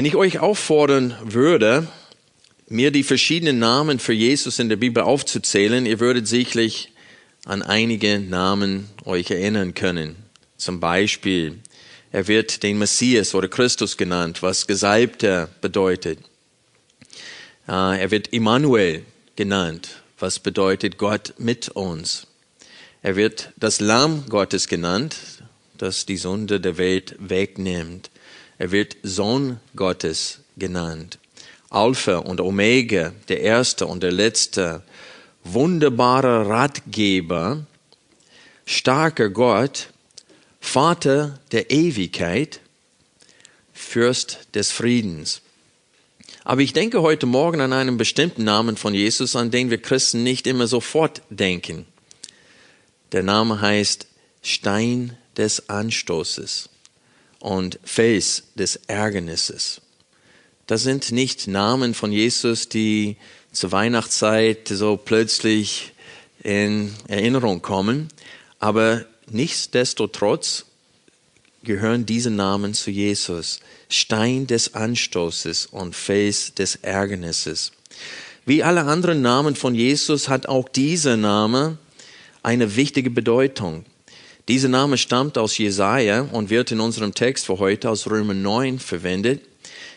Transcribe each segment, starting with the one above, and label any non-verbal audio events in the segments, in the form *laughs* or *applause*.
Wenn ich euch auffordern würde, mir die verschiedenen Namen für Jesus in der Bibel aufzuzählen, ihr würdet sicherlich an einige Namen euch erinnern können. Zum Beispiel, er wird den Messias oder Christus genannt, was Gesalbter bedeutet. Äh, er wird Immanuel genannt, was bedeutet Gott mit uns. Er wird das Lamm Gottes genannt, das die Sünde der Welt wegnimmt. Er wird Sohn Gottes genannt. Alpha und Omega, der Erste und der Letzte, wunderbarer Ratgeber, starker Gott, Vater der Ewigkeit, Fürst des Friedens. Aber ich denke heute Morgen an einen bestimmten Namen von Jesus, an den wir Christen nicht immer sofort denken. Der Name heißt Stein des Anstoßes und Fels des Ärgernisses. Das sind nicht Namen von Jesus, die zur Weihnachtszeit so plötzlich in Erinnerung kommen, aber nichtsdestotrotz gehören diese Namen zu Jesus. Stein des Anstoßes und Fels des Ärgernisses. Wie alle anderen Namen von Jesus hat auch dieser Name eine wichtige Bedeutung. Dieser Name stammt aus Jesaja und wird in unserem Text für heute aus Römer 9 verwendet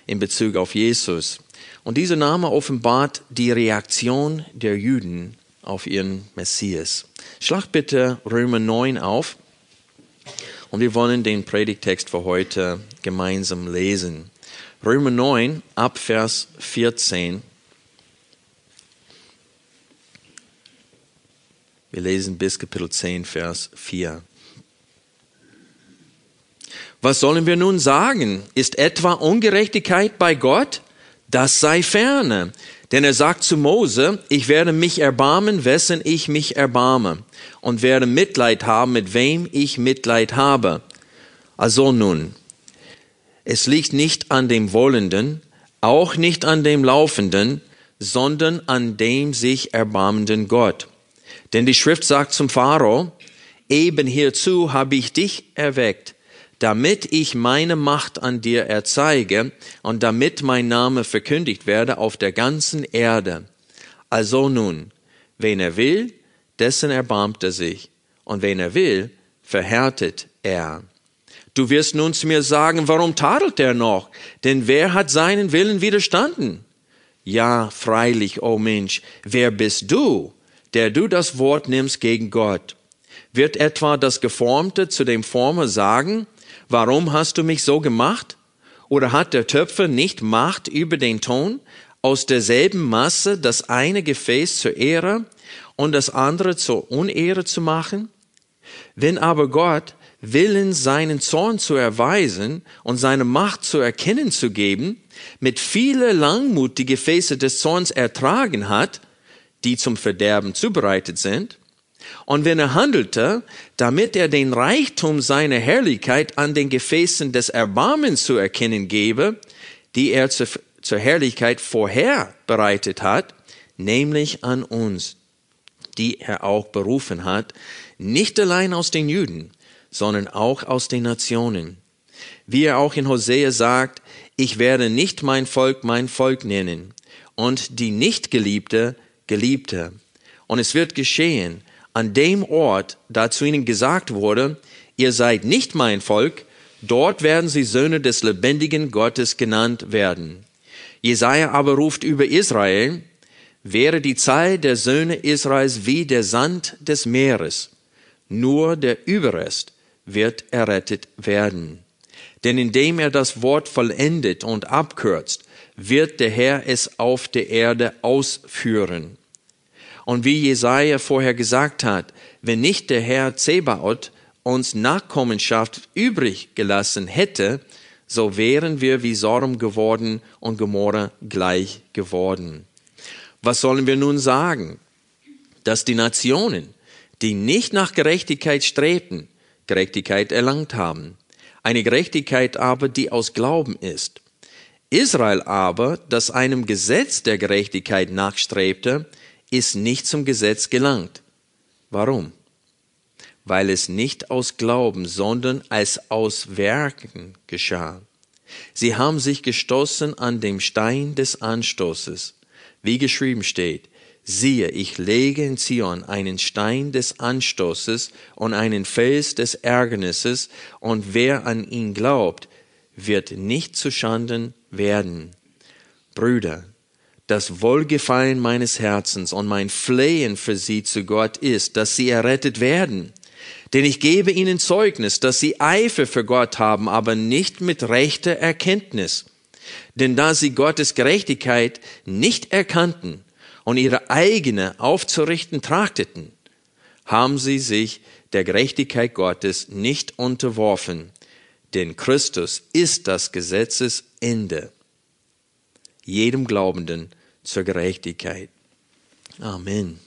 in Bezug auf Jesus. Und dieser Name offenbart die Reaktion der Juden auf ihren Messias. Schlag bitte Römer 9 auf und wir wollen den Predigtext für heute gemeinsam lesen. Römer 9 ab Vers 14 Wir lesen bis Kapitel 10, Vers 4. Was sollen wir nun sagen? Ist etwa Ungerechtigkeit bei Gott? Das sei ferne. Denn er sagt zu Mose, ich werde mich erbarmen, wessen ich mich erbarme, und werde Mitleid haben, mit wem ich Mitleid habe. Also nun, es liegt nicht an dem Wollenden, auch nicht an dem Laufenden, sondern an dem sich erbarmenden Gott. Denn die Schrift sagt zum Pharao, eben hierzu habe ich dich erweckt, damit ich meine Macht an dir erzeige und damit mein Name verkündigt werde auf der ganzen Erde. Also nun, wen er will, dessen erbarmt er sich, und wen er will, verhärtet er. Du wirst nun zu mir sagen, warum tadelt er noch? Denn wer hat seinen Willen widerstanden? Ja, freilich, o oh Mensch, wer bist du, der du das Wort nimmst gegen Gott? Wird etwa das Geformte zu dem Former sagen, warum hast du mich so gemacht? Oder hat der Töpfer nicht Macht über den Ton, aus derselben Masse das eine Gefäß zur Ehre und das andere zur Unehre zu machen? Wenn aber Gott Willen seinen Zorn zu erweisen und seine Macht zu erkennen zu geben, mit viele Langmut die Gefäße des Zorns ertragen hat, die zum Verderben zubereitet sind, und wenn er handelte, damit er den Reichtum seiner Herrlichkeit an den Gefäßen des Erbarmens zu erkennen gebe, die er zur, zur Herrlichkeit vorher bereitet hat, nämlich an uns, die er auch berufen hat, nicht allein aus den Juden, sondern auch aus den Nationen. Wie er auch in Hosea sagt, ich werde nicht mein Volk mein Volk nennen und die Nichtgeliebte Geliebte. Und es wird geschehen, an dem Ort, da zu ihnen gesagt wurde, ihr seid nicht mein Volk, dort werden sie Söhne des lebendigen Gottes genannt werden. Jesaja aber ruft über Israel, wäre die Zahl der Söhne Israels wie der Sand des Meeres, nur der Überrest wird errettet werden. Denn indem er das Wort vollendet und abkürzt, wird der Herr es auf der Erde ausführen. Und wie Jesaja vorher gesagt hat, wenn nicht der Herr Zebaoth uns Nachkommenschaft übrig gelassen hätte, so wären wir wie Sodom geworden und Gomorra gleich geworden. Was sollen wir nun sagen? Dass die Nationen, die nicht nach Gerechtigkeit strebten, Gerechtigkeit erlangt haben. Eine Gerechtigkeit aber, die aus Glauben ist. Israel aber, das einem Gesetz der Gerechtigkeit nachstrebte, ist nicht zum Gesetz gelangt. Warum? Weil es nicht aus Glauben, sondern als aus Werken geschah. Sie haben sich gestoßen an dem Stein des Anstoßes, wie geschrieben steht, siehe, ich lege in Zion einen Stein des Anstoßes und einen Fels des Ärgernisses, und wer an ihn glaubt, wird nicht zu Schanden werden. Brüder, das Wohlgefallen meines Herzens und mein Flehen für sie zu Gott ist, dass sie errettet werden. Denn ich gebe ihnen Zeugnis, dass sie Eifer für Gott haben, aber nicht mit rechter Erkenntnis. Denn da sie Gottes Gerechtigkeit nicht erkannten und ihre eigene aufzurichten trachteten, haben sie sich der Gerechtigkeit Gottes nicht unterworfen. Denn Christus ist das Gesetzesende jedem Glaubenden zur Gerechtigkeit. Amen.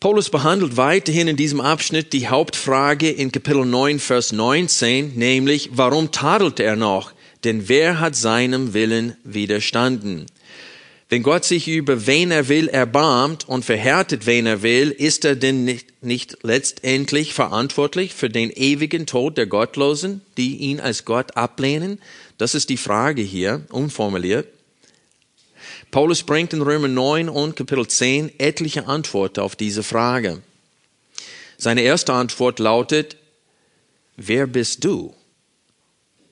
Paulus behandelt weiterhin in diesem Abschnitt die Hauptfrage in Kapitel 9, Vers 19, nämlich, warum tadelt er noch? Denn wer hat seinem Willen widerstanden? Wenn Gott sich über wen er will erbarmt und verhärtet wen er will, ist er denn nicht, nicht letztendlich verantwortlich für den ewigen Tod der Gottlosen, die ihn als Gott ablehnen? Das ist die Frage hier, umformuliert. Paulus bringt in Römer 9 und Kapitel 10 etliche Antworten auf diese Frage. Seine erste Antwort lautet, wer bist du,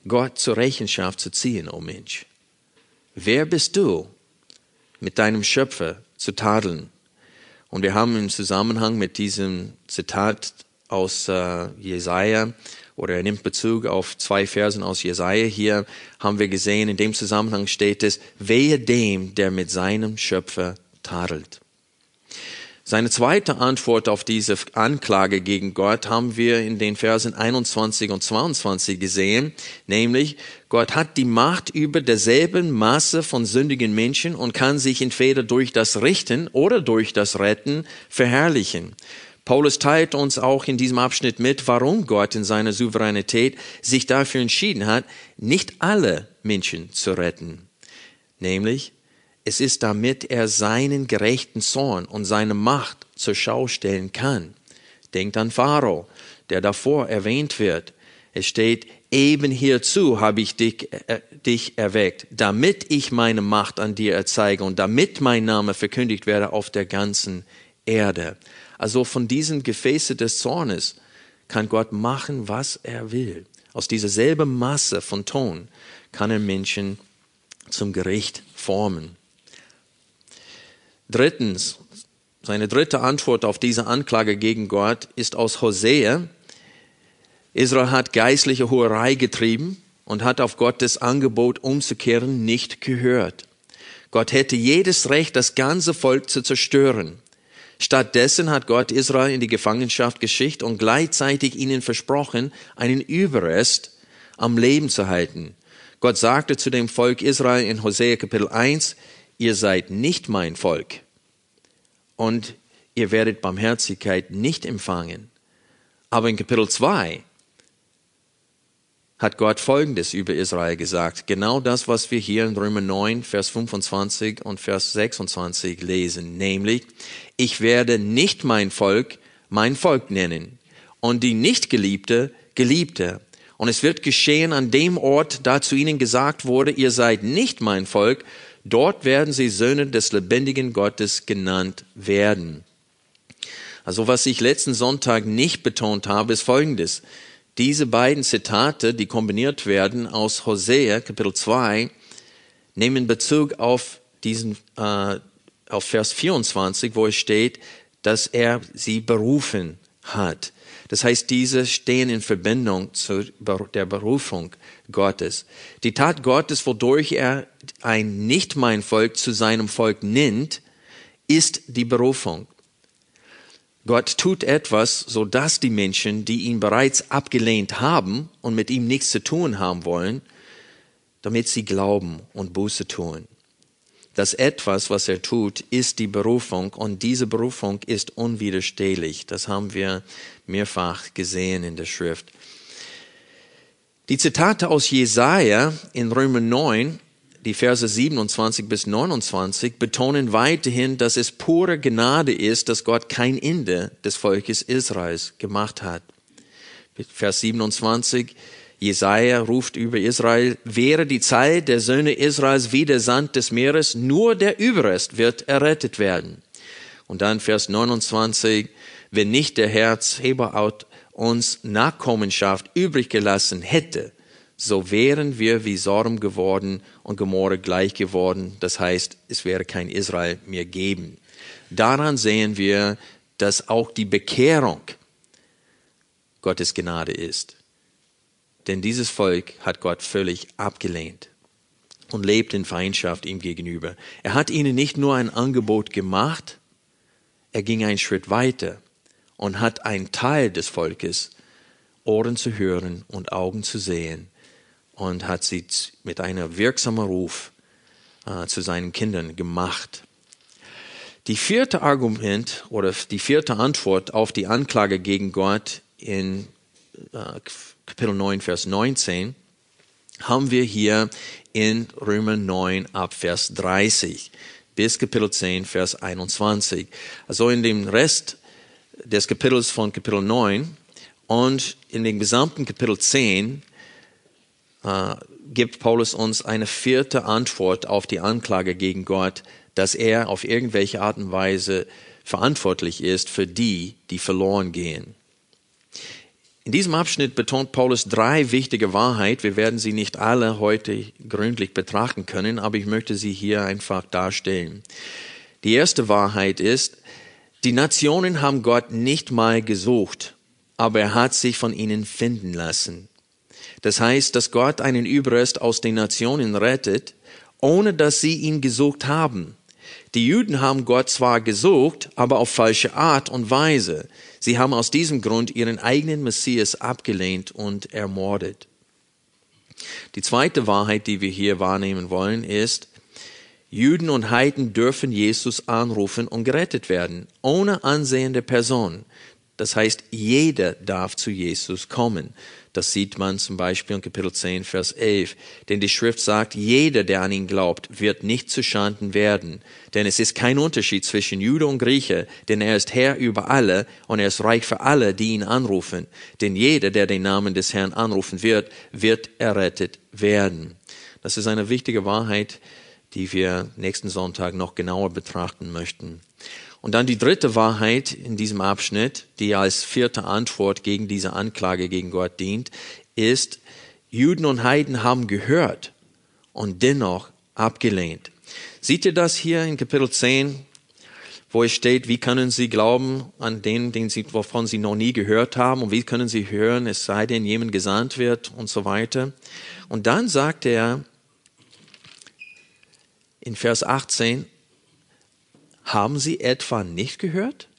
Gott zur Rechenschaft zu ziehen, o oh Mensch? Wer bist du, mit deinem Schöpfer zu tadeln? Und wir haben im Zusammenhang mit diesem Zitat aus äh, Jesaja oder er nimmt Bezug auf zwei Versen aus Jesaja. Hier haben wir gesehen, in dem Zusammenhang steht es, wehe dem, der mit seinem Schöpfer tadelt. Seine zweite Antwort auf diese Anklage gegen Gott haben wir in den Versen 21 und 22 gesehen, nämlich Gott hat die Macht über derselben Masse von sündigen Menschen und kann sich entweder durch das Richten oder durch das Retten verherrlichen. Paulus teilt uns auch in diesem Abschnitt mit, warum Gott in seiner Souveränität sich dafür entschieden hat, nicht alle Menschen zu retten. Nämlich, es ist damit er seinen gerechten Zorn und seine Macht zur Schau stellen kann. Denkt an Pharao, der davor erwähnt wird. Es steht, eben hierzu habe ich dich, äh, dich erweckt, damit ich meine Macht an dir erzeige und damit mein Name verkündigt werde auf der ganzen Erde. Also von diesen Gefäße des Zornes kann Gott machen, was er will. Aus dieser selben Masse von Ton kann er Menschen zum Gericht formen. Drittens, seine dritte Antwort auf diese Anklage gegen Gott ist aus Hosea. Israel hat geistliche Hoherei getrieben und hat auf Gottes Angebot umzukehren nicht gehört. Gott hätte jedes Recht, das ganze Volk zu zerstören. Stattdessen hat Gott Israel in die Gefangenschaft geschickt und gleichzeitig ihnen versprochen, einen Überrest am Leben zu halten. Gott sagte zu dem Volk Israel in Hosea Kapitel 1, ihr seid nicht mein Volk und ihr werdet Barmherzigkeit nicht empfangen. Aber in Kapitel 2 hat Gott Folgendes über Israel gesagt. Genau das, was wir hier in Römer 9, Vers 25 und Vers 26 lesen. Nämlich, ich werde nicht mein Volk mein Volk nennen und die Nichtgeliebte Geliebte. Und es wird geschehen an dem Ort, da zu ihnen gesagt wurde, ihr seid nicht mein Volk, dort werden sie Söhne des lebendigen Gottes genannt werden. Also was ich letzten Sonntag nicht betont habe, ist Folgendes. Diese beiden Zitate, die kombiniert werden aus Hosea Kapitel 2, nehmen Bezug auf diesen, äh, auf Vers 24, wo es steht, dass er sie berufen hat. Das heißt, diese stehen in Verbindung zu der Berufung Gottes. Die Tat Gottes, wodurch er ein nicht mein Volk zu seinem Volk nennt, ist die Berufung. Gott tut etwas, so dass die Menschen, die ihn bereits abgelehnt haben und mit ihm nichts zu tun haben wollen, damit sie glauben und Buße tun. Das etwas, was er tut, ist die Berufung und diese Berufung ist unwiderstehlich. Das haben wir mehrfach gesehen in der Schrift. Die Zitate aus Jesaja in Römer 9 die Verse 27 bis 29 betonen weiterhin, dass es pure Gnade ist, dass Gott kein Ende des Volkes Israels gemacht hat. Vers 27, Jesaja ruft über Israel, wäre die Zeit der Söhne Israels wie der Sand des Meeres, nur der Überrest wird errettet werden. Und dann Vers 29, wenn nicht der Herz Hebaut uns Nachkommenschaft übrig gelassen hätte, so wären wir wie Sodom geworden und Gomorra gleich geworden. Das heißt, es wäre kein Israel mehr geben. Daran sehen wir, dass auch die Bekehrung Gottes Gnade ist. Denn dieses Volk hat Gott völlig abgelehnt und lebt in Feindschaft ihm gegenüber. Er hat ihnen nicht nur ein Angebot gemacht, er ging einen Schritt weiter und hat einen Teil des Volkes Ohren zu hören und Augen zu sehen und hat sie mit einem wirksamen Ruf äh, zu seinen Kindern gemacht. Die vierte Argument oder die vierte Antwort auf die Anklage gegen Gott in äh, Kapitel 9, Vers 19 haben wir hier in Römer 9 ab Vers 30 bis Kapitel 10, Vers 21. Also in dem Rest des Kapitels von Kapitel 9 und in dem gesamten Kapitel 10 äh, gibt Paulus uns eine vierte Antwort auf die Anklage gegen Gott, dass er auf irgendwelche Art und Weise verantwortlich ist für die, die verloren gehen. In diesem Abschnitt betont Paulus drei wichtige Wahrheiten. Wir werden sie nicht alle heute gründlich betrachten können, aber ich möchte sie hier einfach darstellen. Die erste Wahrheit ist, die Nationen haben Gott nicht mal gesucht, aber er hat sich von ihnen finden lassen. Das heißt, dass Gott einen Überrest aus den Nationen rettet, ohne dass sie ihn gesucht haben. Die Juden haben Gott zwar gesucht, aber auf falsche Art und Weise. Sie haben aus diesem Grund ihren eigenen Messias abgelehnt und ermordet. Die zweite Wahrheit, die wir hier wahrnehmen wollen, ist, Juden und Heiden dürfen Jesus anrufen und gerettet werden, ohne Ansehen der Person. Das heißt, jeder darf zu Jesus kommen. Das sieht man zum Beispiel in Kapitel 10, Vers 11. Denn die Schrift sagt, jeder, der an ihn glaubt, wird nicht zu Schanden werden. Denn es ist kein Unterschied zwischen Jude und Grieche, denn er ist Herr über alle und er ist reich für alle, die ihn anrufen. Denn jeder, der den Namen des Herrn anrufen wird, wird errettet werden. Das ist eine wichtige Wahrheit, die wir nächsten Sonntag noch genauer betrachten möchten. Und dann die dritte Wahrheit in diesem Abschnitt, die als vierte Antwort gegen diese Anklage gegen Gott dient, ist, Juden und Heiden haben gehört und dennoch abgelehnt. Seht ihr das hier in Kapitel 10, wo es steht, wie können sie glauben an den, den sie, wovon sie noch nie gehört haben und wie können sie hören, es sei denn, jemand gesandt wird und so weiter. Und dann sagt er in Vers 18, haben Sie etwa nicht gehört?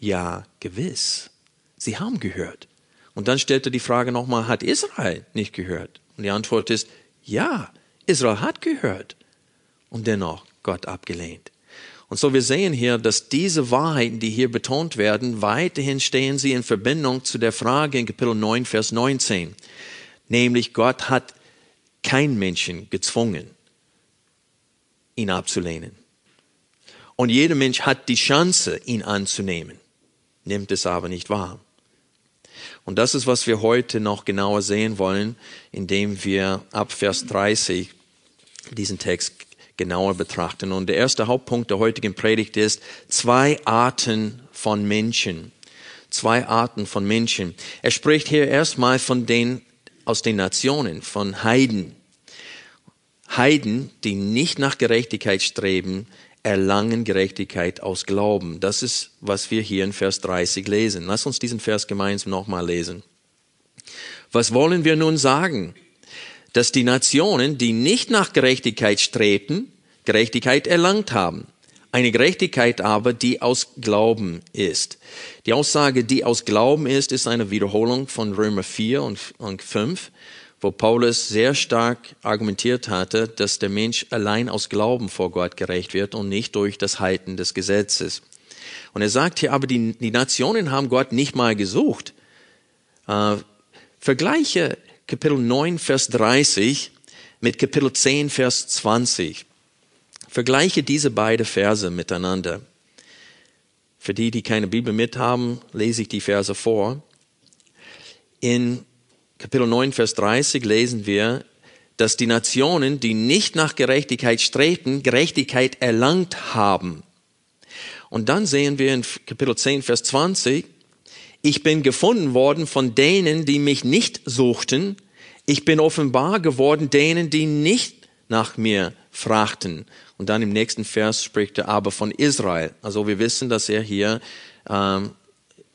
Ja, gewiss. Sie haben gehört. Und dann stellt er die Frage nochmal, hat Israel nicht gehört? Und die Antwort ist, ja, Israel hat gehört. Und dennoch Gott abgelehnt. Und so wir sehen hier, dass diese Wahrheiten, die hier betont werden, weiterhin stehen sie in Verbindung zu der Frage in Kapitel 9, Vers 19. Nämlich Gott hat kein Menschen gezwungen, ihn abzulehnen. Und jeder Mensch hat die Chance, ihn anzunehmen, nimmt es aber nicht wahr. Und das ist, was wir heute noch genauer sehen wollen, indem wir ab Vers 30 diesen Text genauer betrachten. Und der erste Hauptpunkt der heutigen Predigt ist zwei Arten von Menschen. Zwei Arten von Menschen. Er spricht hier erstmal von den aus den Nationen, von Heiden. Heiden, die nicht nach Gerechtigkeit streben, erlangen Gerechtigkeit aus Glauben. Das ist, was wir hier in Vers 30 lesen. Lass uns diesen Vers gemeinsam nochmal lesen. Was wollen wir nun sagen? Dass die Nationen, die nicht nach Gerechtigkeit strebten, Gerechtigkeit erlangt haben. Eine Gerechtigkeit aber, die aus Glauben ist. Die Aussage, die aus Glauben ist, ist eine Wiederholung von Römer 4 und 5, wo Paulus sehr stark argumentiert hatte, dass der Mensch allein aus Glauben vor Gott gerecht wird und nicht durch das Halten des Gesetzes. Und er sagt hier aber, die, die Nationen haben Gott nicht mal gesucht. Äh, vergleiche Kapitel 9, Vers 30 mit Kapitel 10, Vers 20. Vergleiche diese beiden Verse miteinander. Für die, die keine Bibel mit haben, lese ich die Verse vor. In Kapitel 9, Vers 30 lesen wir, dass die Nationen, die nicht nach Gerechtigkeit strebten, Gerechtigkeit erlangt haben. Und dann sehen wir in Kapitel 10, Vers 20, ich bin gefunden worden von denen, die mich nicht suchten. Ich bin offenbar geworden denen, die nicht nach mir fragten. Und dann im nächsten Vers spricht er aber von Israel. Also wir wissen, dass er hier ähm,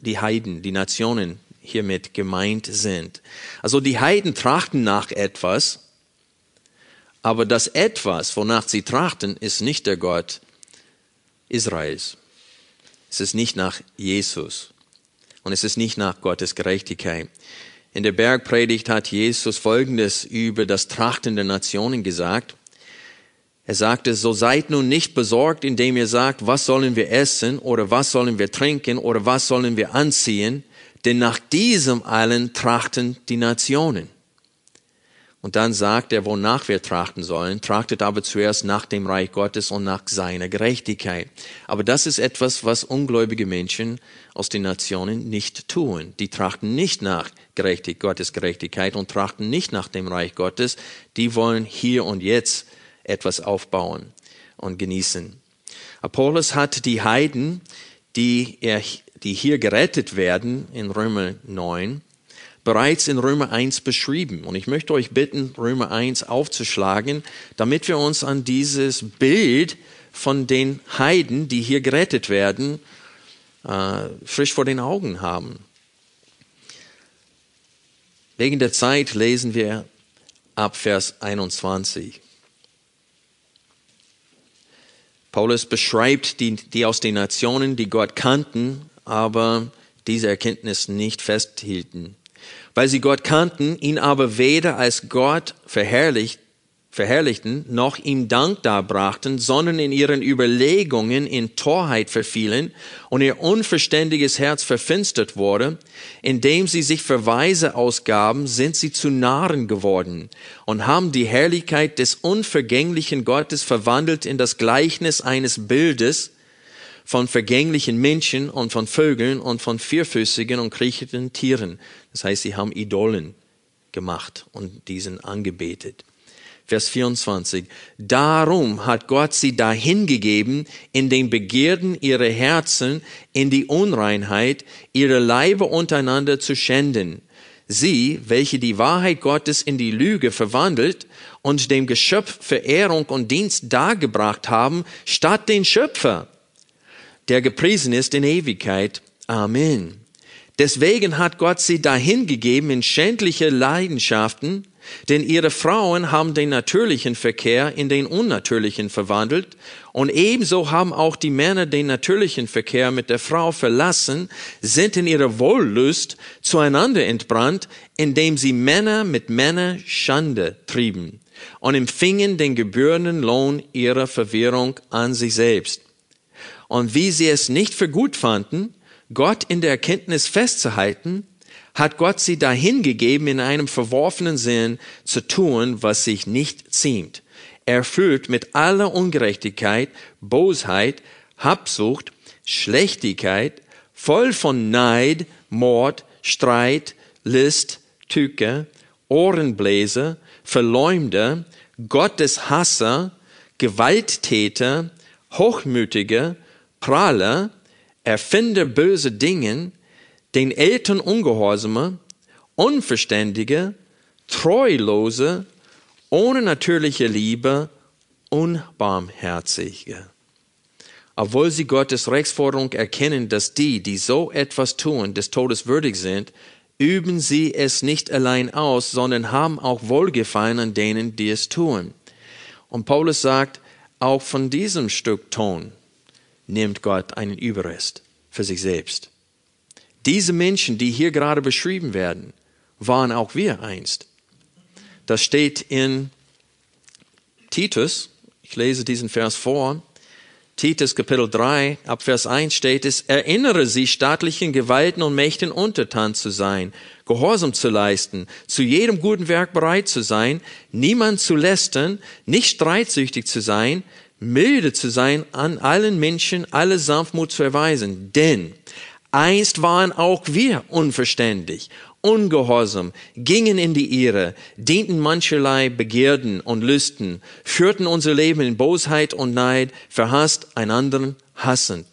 die Heiden, die Nationen hiermit gemeint sind. Also die Heiden trachten nach etwas, aber das etwas, wonach sie trachten, ist nicht der Gott Israels. Es ist nicht nach Jesus und es ist nicht nach Gottes Gerechtigkeit. In der Bergpredigt hat Jesus Folgendes über das Trachten der Nationen gesagt. Er sagte, so seid nun nicht besorgt, indem ihr sagt, was sollen wir essen oder was sollen wir trinken oder was sollen wir anziehen, denn nach diesem allen trachten die Nationen. Und dann sagt er, wonach wir trachten sollen, trachtet aber zuerst nach dem Reich Gottes und nach seiner Gerechtigkeit. Aber das ist etwas, was ungläubige Menschen aus den Nationen nicht tun. Die trachten nicht nach Gerechtigkeit, Gottes Gerechtigkeit und trachten nicht nach dem Reich Gottes. Die wollen hier und jetzt etwas aufbauen und genießen. Apollos hat die Heiden, die, er, die hier gerettet werden in Römer 9, bereits in Römer 1 beschrieben. Und ich möchte euch bitten, Römer 1 aufzuschlagen, damit wir uns an dieses Bild von den Heiden, die hier gerettet werden, äh, frisch vor den Augen haben. Wegen der Zeit lesen wir ab Vers 21. Paulus beschreibt die, die aus den Nationen, die Gott kannten, aber diese Erkenntnis nicht festhielten. Weil sie Gott kannten, ihn aber weder als Gott verherrlicht, verherrlichten, noch ihm Dank darbrachten, sondern in ihren Überlegungen in Torheit verfielen und ihr unverständiges Herz verfinstert wurde, indem sie sich für Weise ausgaben, sind sie zu Narren geworden und haben die Herrlichkeit des unvergänglichen Gottes verwandelt in das Gleichnis eines Bildes von vergänglichen Menschen und von Vögeln und von vierfüßigen und kriechenden Tieren. Das heißt, sie haben Idolen gemacht und diesen angebetet. Vers 24. Darum hat Gott sie dahingegeben, in den Begierden ihrer Herzen, in die Unreinheit, ihre Leibe untereinander zu schänden. Sie, welche die Wahrheit Gottes in die Lüge verwandelt und dem Geschöpf Verehrung und Dienst dargebracht haben, statt den Schöpfer, der gepriesen ist in Ewigkeit. Amen. Deswegen hat Gott sie dahingegeben in schändliche Leidenschaften, denn ihre Frauen haben den natürlichen Verkehr in den unnatürlichen verwandelt und ebenso haben auch die Männer den natürlichen Verkehr mit der Frau verlassen, sind in ihrer Wohllust zueinander entbrannt, indem sie Männer mit Männer Schande trieben und empfingen den gebührenden Lohn ihrer Verwirrung an sich selbst. Und wie sie es nicht für gut fanden, Gott in der Erkenntnis festzuhalten, hat Gott sie dahingegeben, in einem verworfenen Sinn zu tun, was sich nicht ziemt. Erfüllt mit aller Ungerechtigkeit, Bosheit, Habsucht, Schlechtigkeit, voll von Neid, Mord, Streit, List, Tücke, Ohrenbläser, Verleumder, Gotteshasser, Gewalttäter, Hochmütiger, Prahler, Erfinder böse Dingen, den Eltern Ungehorsame, Unverständige, Treulose, ohne natürliche Liebe, Unbarmherzige. Obwohl sie Gottes Rechtsforderung erkennen, dass die, die so etwas tun, des Todes würdig sind, üben sie es nicht allein aus, sondern haben auch Wohlgefallen an denen, die es tun. Und Paulus sagt, auch von diesem Stück Ton nimmt Gott einen Überrest für sich selbst. Diese Menschen, die hier gerade beschrieben werden, waren auch wir einst. Das steht in Titus, ich lese diesen Vers vor, Titus Kapitel 3, ab Vers 1 steht es, erinnere sie staatlichen Gewalten und Mächten untertan zu sein, Gehorsam zu leisten, zu jedem guten Werk bereit zu sein, niemand zu lästern, nicht streitsüchtig zu sein, milde zu sein, an allen Menschen alle Sanftmut zu erweisen. Denn einst waren auch wir unverständig, ungehorsam, gingen in die Irre, dienten mancherlei Begierden und Lüsten, führten unser Leben in Bosheit und Neid, verhasst einander hassend.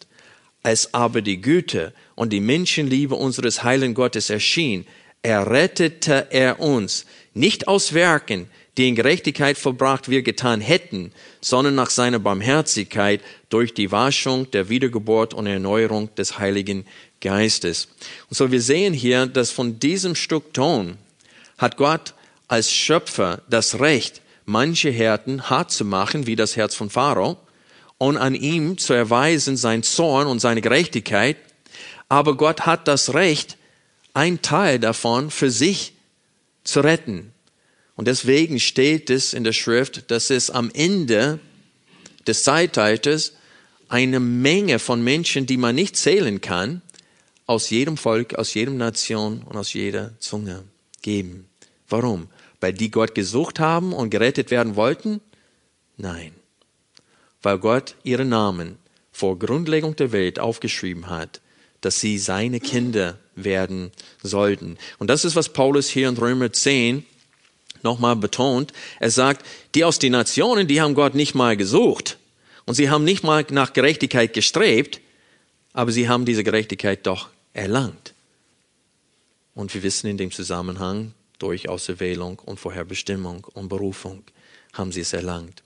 Als aber die Güte und die Menschenliebe unseres heilen Gottes erschien, errettete er uns, nicht aus Werken, die in Gerechtigkeit vollbracht wir getan hätten, sondern nach seiner Barmherzigkeit durch die Waschung der Wiedergeburt und Erneuerung des Heiligen Geistes. Und so wir sehen hier, dass von diesem Stück Ton hat Gott als Schöpfer das Recht, manche Härten hart zu machen, wie das Herz von Pharao, und an ihm zu erweisen sein Zorn und seine Gerechtigkeit. Aber Gott hat das Recht, ein Teil davon für sich zu retten. Und deswegen steht es in der Schrift, dass es am Ende des Zeitalters eine Menge von Menschen, die man nicht zählen kann, aus jedem Volk, aus jedem Nation und aus jeder Zunge geben. Warum? Weil die Gott gesucht haben und gerettet werden wollten? Nein. Weil Gott ihren Namen vor Grundlegung der Welt aufgeschrieben hat, dass sie seine Kinder werden sollten. Und das ist, was Paulus hier in Römer 10 nochmal betont. Er sagt, die aus den Nationen, die haben Gott nicht mal gesucht. Und sie haben nicht mal nach Gerechtigkeit gestrebt, aber sie haben diese Gerechtigkeit doch erlangt. Und wir wissen in dem Zusammenhang, durch Auserwählung und Vorherbestimmung und Berufung haben sie es erlangt.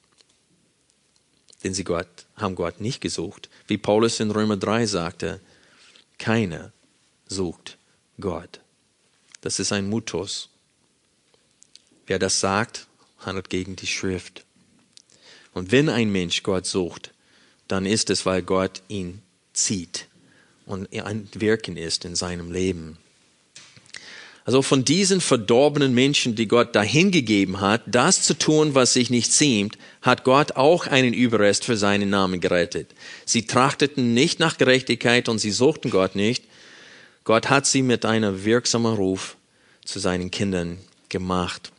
Denn sie Gott, haben Gott nicht gesucht. Wie Paulus in Römer 3 sagte, keiner sucht Gott. Das ist ein Mutus. Wer das sagt, handelt gegen die Schrift. Und wenn ein Mensch Gott sucht, dann ist es, weil Gott ihn zieht und ein Wirken ist in seinem Leben. Also von diesen verdorbenen Menschen, die Gott dahingegeben hat, das zu tun, was sich nicht ziemt, hat Gott auch einen Überrest für seinen Namen gerettet. Sie trachteten nicht nach Gerechtigkeit und sie suchten Gott nicht. Gott hat sie mit einem wirksamen Ruf zu seinen Kindern gemacht.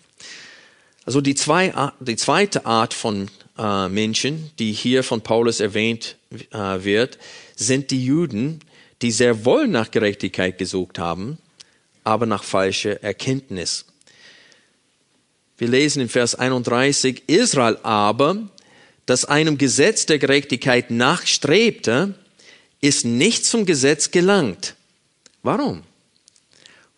Also die, zwei, die zweite Art von äh, Menschen, die hier von Paulus erwähnt äh, wird, sind die Juden, die sehr wohl nach Gerechtigkeit gesucht haben, aber nach falscher Erkenntnis. Wir lesen in Vers 31, Israel aber, das einem Gesetz der Gerechtigkeit nachstrebte, ist nicht zum Gesetz gelangt. Warum?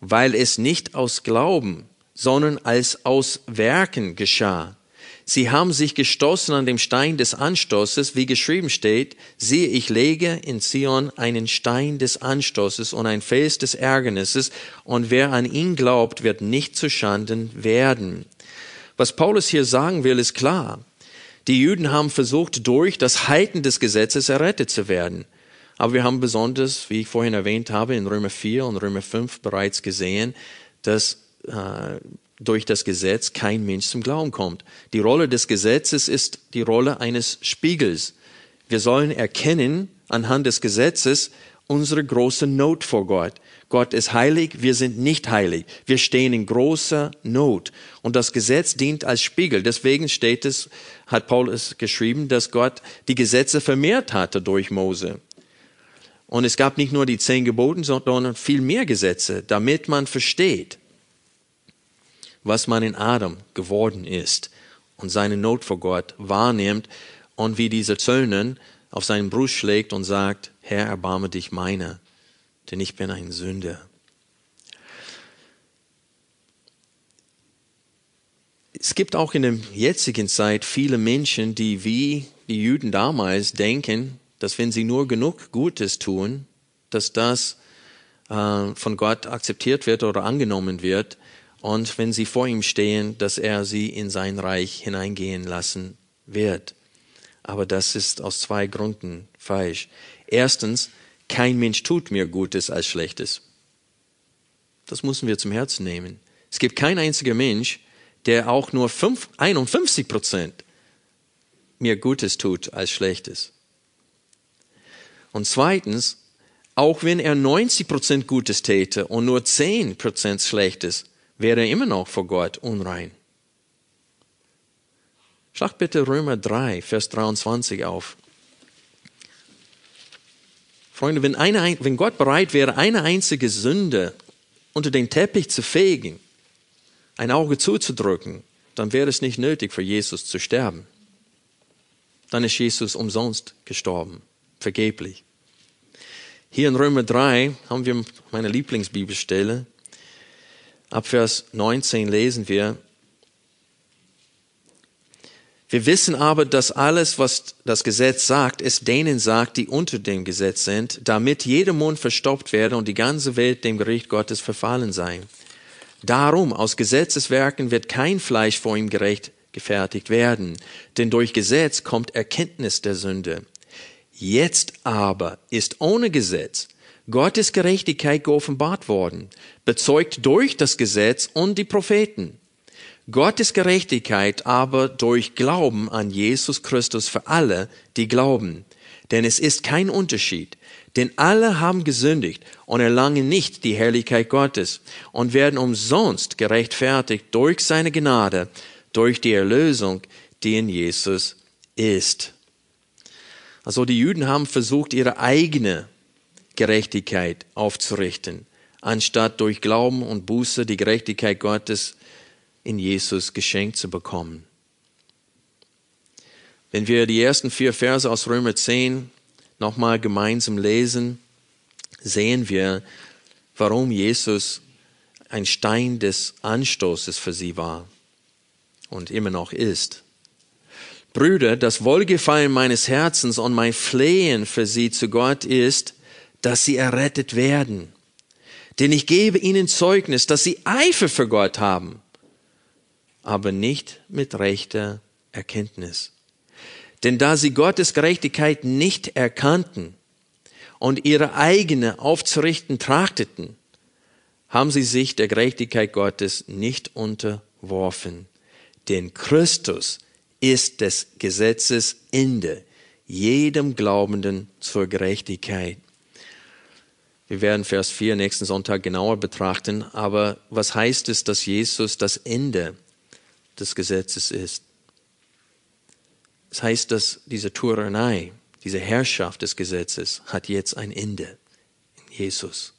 Weil es nicht aus Glauben, sondern als aus Werken geschah. Sie haben sich gestoßen an dem Stein des Anstoßes, wie geschrieben steht, siehe, ich lege in Zion einen Stein des Anstoßes und ein Fels des Ärgernisses, und wer an ihn glaubt, wird nicht zu Schanden werden. Was Paulus hier sagen will, ist klar. Die Juden haben versucht, durch das Halten des Gesetzes errettet zu werden. Aber wir haben besonders, wie ich vorhin erwähnt habe, in Römer 4 und Römer 5 bereits gesehen, dass äh, durch das Gesetz kein Mensch zum Glauben kommt. Die Rolle des Gesetzes ist die Rolle eines Spiegels. Wir sollen erkennen anhand des Gesetzes unsere große Not vor Gott. Gott ist heilig, wir sind nicht heilig. Wir stehen in großer Not. Und das Gesetz dient als Spiegel. Deswegen steht es, hat Paulus geschrieben, dass Gott die Gesetze vermehrt hatte durch Mose. Und es gab nicht nur die zehn Geboten, sondern viel mehr Gesetze, damit man versteht, was man in Adam geworden ist und seine Not vor Gott wahrnimmt und wie dieser Zöllner auf seinen Brust schlägt und sagt, Herr, erbarme dich meiner, denn ich bin ein Sünder. Es gibt auch in der jetzigen Zeit viele Menschen, die wie die Juden damals denken, dass wenn sie nur genug Gutes tun, dass das äh, von Gott akzeptiert wird oder angenommen wird und wenn sie vor ihm stehen, dass er sie in sein Reich hineingehen lassen wird. Aber das ist aus zwei Gründen falsch. Erstens, kein Mensch tut mir Gutes als Schlechtes. Das müssen wir zum Herzen nehmen. Es gibt kein einziger Mensch, der auch nur 5, 51 Prozent mir Gutes tut als Schlechtes. Und zweitens, auch wenn er 90 Prozent Gutes täte und nur 10 Prozent Schlechtes, wäre er immer noch vor Gott unrein. Schlag bitte Römer 3, Vers 23 auf. Freunde, wenn, eine, wenn Gott bereit wäre, eine einzige Sünde unter den Teppich zu fegen, ein Auge zuzudrücken, dann wäre es nicht nötig für Jesus zu sterben. Dann ist Jesus umsonst gestorben, vergeblich. Hier in Römer 3 haben wir meine Lieblingsbibelstelle. Ab Vers 19 lesen wir, wir wissen aber, dass alles, was das Gesetz sagt, es denen sagt, die unter dem Gesetz sind, damit jeder Mund verstopft werde und die ganze Welt dem Gericht Gottes verfallen sei. Darum, aus Gesetzeswerken wird kein Fleisch vor ihm gerecht gefertigt werden, denn durch Gesetz kommt Erkenntnis der Sünde. Jetzt aber ist ohne Gesetz Gottes Gerechtigkeit geoffenbart worden, bezeugt durch das Gesetz und die Propheten. Gottes Gerechtigkeit aber durch Glauben an Jesus Christus für alle, die glauben. Denn es ist kein Unterschied. Denn alle haben gesündigt und erlangen nicht die Herrlichkeit Gottes und werden umsonst gerechtfertigt durch seine Gnade, durch die Erlösung, die in Jesus ist. Also die Juden haben versucht, ihre eigene Gerechtigkeit aufzurichten, anstatt durch Glauben und Buße die Gerechtigkeit Gottes in Jesus geschenkt zu bekommen. Wenn wir die ersten vier Verse aus Römer 10 nochmal gemeinsam lesen, sehen wir, warum Jesus ein Stein des Anstoßes für sie war und immer noch ist. Brüder, das Wohlgefallen meines Herzens und mein Flehen für sie zu Gott ist, dass sie errettet werden. Denn ich gebe ihnen Zeugnis, dass sie Eifer für Gott haben aber nicht mit rechter Erkenntnis. Denn da sie Gottes Gerechtigkeit nicht erkannten und ihre eigene aufzurichten trachteten, haben sie sich der Gerechtigkeit Gottes nicht unterworfen. Denn Christus ist des Gesetzes Ende, jedem Glaubenden zur Gerechtigkeit. Wir werden Vers 4 nächsten Sonntag genauer betrachten, aber was heißt es, dass Jesus das Ende des Gesetzes ist. Das heißt, dass diese Tyrannei, diese Herrschaft des Gesetzes hat jetzt ein Ende in Jesus.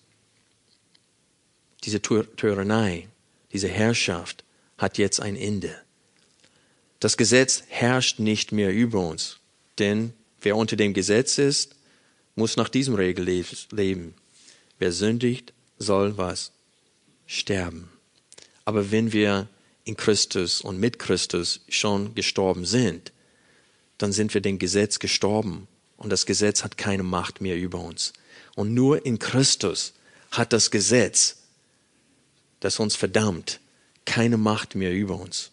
Diese Tyrannei, diese Herrschaft hat jetzt ein Ende. Das Gesetz herrscht nicht mehr über uns, denn wer unter dem Gesetz ist, muss nach diesem Regel leben. Wer sündigt, soll was? Sterben. Aber wenn wir in Christus und mit Christus schon gestorben sind, dann sind wir dem Gesetz gestorben und das Gesetz hat keine Macht mehr über uns. Und nur in Christus hat das Gesetz, das uns verdammt, keine Macht mehr über uns.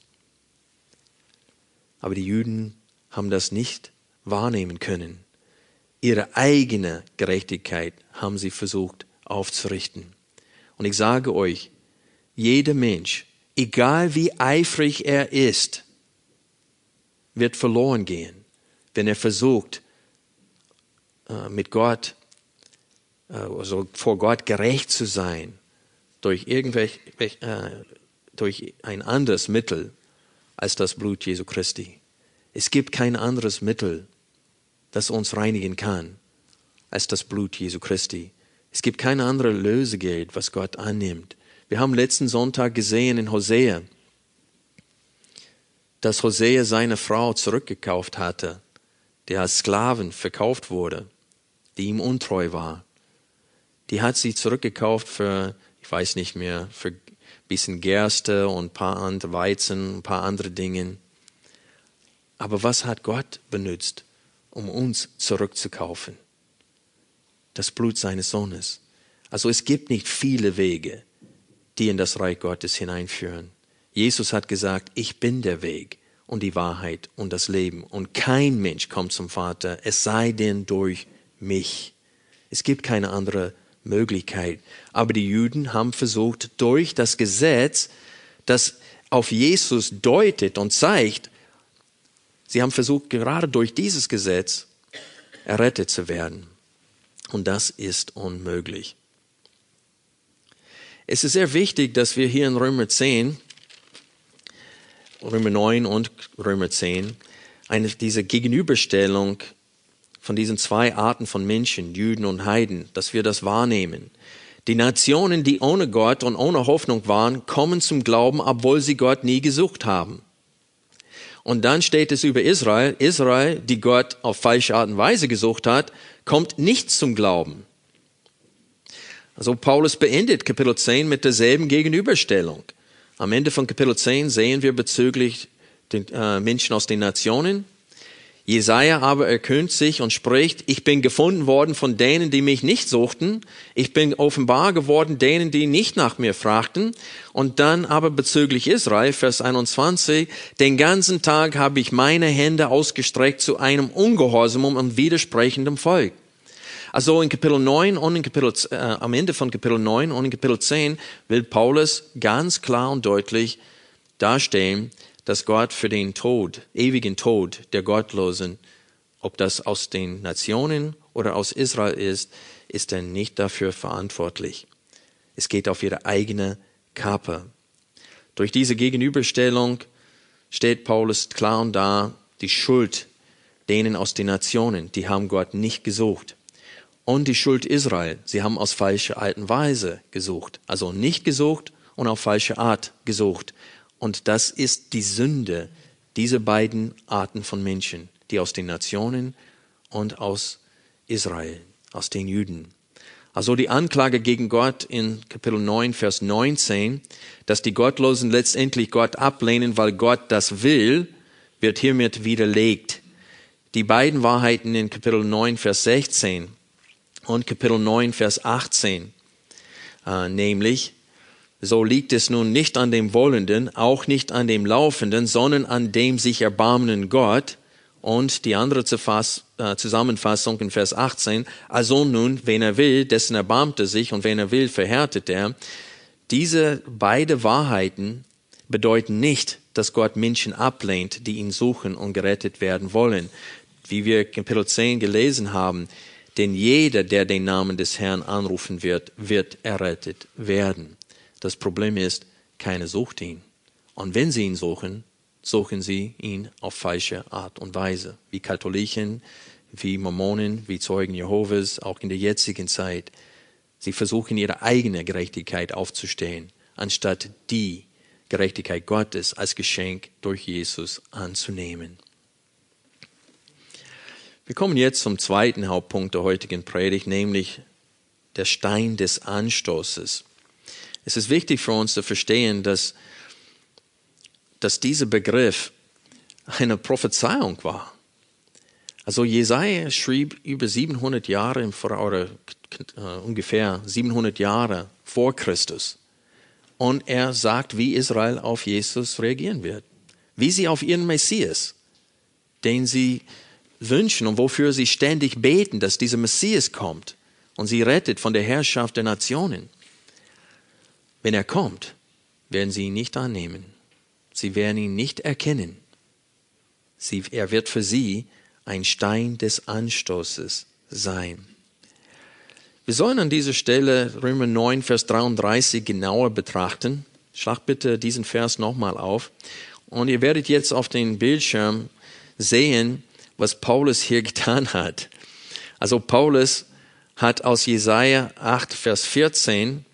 Aber die Juden haben das nicht wahrnehmen können. Ihre eigene Gerechtigkeit haben sie versucht aufzurichten. Und ich sage euch, jeder Mensch, egal wie eifrig er ist, wird verloren gehen, wenn er versucht, äh, mit Gott, äh, also vor Gott gerecht zu sein, durch irgendwelche, äh, durch ein anderes Mittel als das Blut Jesu Christi. Es gibt kein anderes Mittel, das uns reinigen kann, als das Blut Jesu Christi. Es gibt kein anderes Lösegeld, was Gott annimmt. Wir haben letzten Sonntag gesehen in Hosea, dass Hosea seine Frau zurückgekauft hatte, die als Sklaven verkauft wurde, die ihm untreu war. Die hat sie zurückgekauft für, ich weiß nicht mehr, für ein bisschen Gerste und ein paar andere Weizen, ein paar andere Dinge. Aber was hat Gott benutzt, um uns zurückzukaufen? Das Blut seines Sohnes. Also es gibt nicht viele Wege, die in das Reich Gottes hineinführen. Jesus hat gesagt, ich bin der Weg und die Wahrheit und das Leben. Und kein Mensch kommt zum Vater, es sei denn durch mich. Es gibt keine andere Möglichkeit. Aber die Juden haben versucht, durch das Gesetz, das auf Jesus deutet und zeigt, sie haben versucht, gerade durch dieses Gesetz errettet zu werden. Und das ist unmöglich. Es ist sehr wichtig, dass wir hier in Römer 10, Römer 9 und Römer 10, eine, diese Gegenüberstellung von diesen zwei Arten von Menschen, Juden und Heiden, dass wir das wahrnehmen. Die Nationen, die ohne Gott und ohne Hoffnung waren, kommen zum Glauben, obwohl sie Gott nie gesucht haben. Und dann steht es über Israel, Israel, die Gott auf falsche Art und Weise gesucht hat, kommt nicht zum Glauben. Also Paulus beendet Kapitel 10 mit derselben Gegenüberstellung. Am Ende von Kapitel 10 sehen wir bezüglich den äh, Menschen aus den Nationen, Jesaja aber erkühnt sich und spricht, ich bin gefunden worden von denen, die mich nicht suchten. Ich bin offenbar geworden denen, die nicht nach mir fragten. Und dann aber bezüglich Israel, Vers 21, den ganzen Tag habe ich meine Hände ausgestreckt zu einem ungehorsamen und widersprechendem Volk. Also in Kapitel 9 und in Kapitel, äh, am Ende von Kapitel 9 und in Kapitel 10 will Paulus ganz klar und deutlich darstellen, dass Gott für den Tod, ewigen Tod der Gottlosen, ob das aus den Nationen oder aus Israel ist, ist er nicht dafür verantwortlich. Es geht auf ihre eigene Kappe. Durch diese Gegenüberstellung steht Paulus klar und da die Schuld denen aus den Nationen, die haben Gott nicht gesucht. Und die Schuld Israel, sie haben aus falscher alten Weise gesucht. Also nicht gesucht und auf falsche Art gesucht. Und das ist die Sünde dieser beiden Arten von Menschen, die aus den Nationen und aus Israel, aus den Juden. Also die Anklage gegen Gott in Kapitel 9, Vers 19, dass die Gottlosen letztendlich Gott ablehnen, weil Gott das will, wird hiermit widerlegt. Die beiden Wahrheiten in Kapitel 9, Vers 16 und Kapitel 9, Vers 18, äh, nämlich, so liegt es nun nicht an dem Wollenden, auch nicht an dem Laufenden, sondern an dem sich erbarmenden Gott. Und die andere äh, Zusammenfassung in Vers 18, also nun, wen er will, dessen erbarmt er sich und wen er will, verhärtet er. Diese beide Wahrheiten bedeuten nicht, dass Gott Menschen ablehnt, die ihn suchen und gerettet werden wollen. Wie wir Kapitel 10 gelesen haben, denn jeder, der den Namen des Herrn anrufen wird, wird errettet werden. Das Problem ist, keiner sucht ihn. Und wenn sie ihn suchen, suchen sie ihn auf falsche Art und Weise. Wie Katholiken, wie Mormonen, wie Zeugen Jehovas, auch in der jetzigen Zeit. Sie versuchen ihre eigene Gerechtigkeit aufzustellen, anstatt die Gerechtigkeit Gottes als Geschenk durch Jesus anzunehmen. Wir kommen jetzt zum zweiten Hauptpunkt der heutigen Predigt, nämlich der Stein des Anstoßes. Es ist wichtig für uns zu verstehen, dass, dass dieser Begriff eine Prophezeiung war. Also Jesaja schrieb über 700 Jahre vor, oder äh, ungefähr 700 Jahre vor Christus. Und er sagt, wie Israel auf Jesus reagieren wird. Wie sie auf ihren Messias, den sie wünschen und wofür sie ständig beten, dass dieser Messias kommt und sie rettet von der Herrschaft der Nationen. Wenn er kommt, werden sie ihn nicht annehmen. Sie werden ihn nicht erkennen. Sie, er wird für sie ein Stein des Anstoßes sein. Wir sollen an dieser Stelle Römer 9, Vers 33 genauer betrachten. Schlag bitte diesen Vers nochmal auf. Und ihr werdet jetzt auf den Bildschirm sehen, was Paulus hier *laughs* getan hat. Also Paulus hat aus Jesaja 8, Vers 14 äh,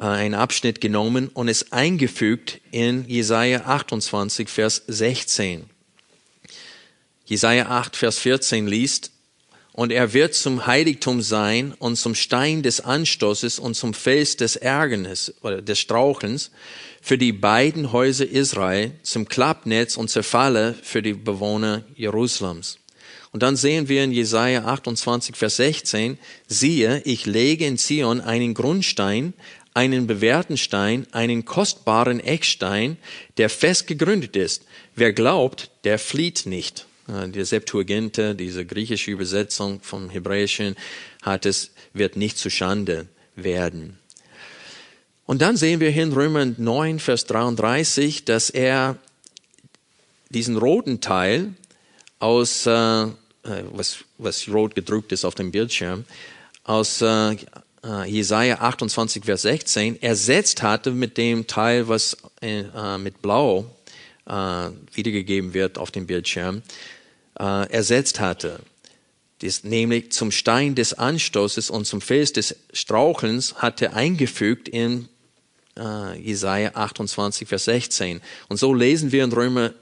einen Abschnitt genommen und es eingefügt in Jesaja 28, Vers 16. Jesaja 8, Vers 14 liest, und er wird zum Heiligtum sein und zum Stein des Anstoßes und zum Fels des Ärgernis oder des Strauchens für die beiden Häuser Israel, zum Klappnetz und Zerfalle für die Bewohner Jerusalems. Und dann sehen wir in Jesaja 28, Vers 16, siehe, ich lege in Zion einen Grundstein, einen bewährten Stein, einen kostbaren Eckstein, der fest gegründet ist. Wer glaubt, der flieht nicht. Äh, die Septuaginte, diese griechische Übersetzung vom Hebräischen, hat es, wird nicht zu Schande werden. Und dann sehen wir hier in Römer 9, Vers 33, dass er diesen roten Teil aus, äh, äh, was, was rot gedruckt ist auf dem Bildschirm, aus äh, äh Jesaja 28, Vers 16 ersetzt hatte mit dem Teil, was äh, mit Blau äh, wiedergegeben wird auf dem Bildschirm, äh, ersetzt hatte. Dies, nämlich zum Stein des Anstoßes und zum Fels des Strauchelns hatte eingefügt in äh, Jesaja 28, Vers 16. Und so lesen wir in Römer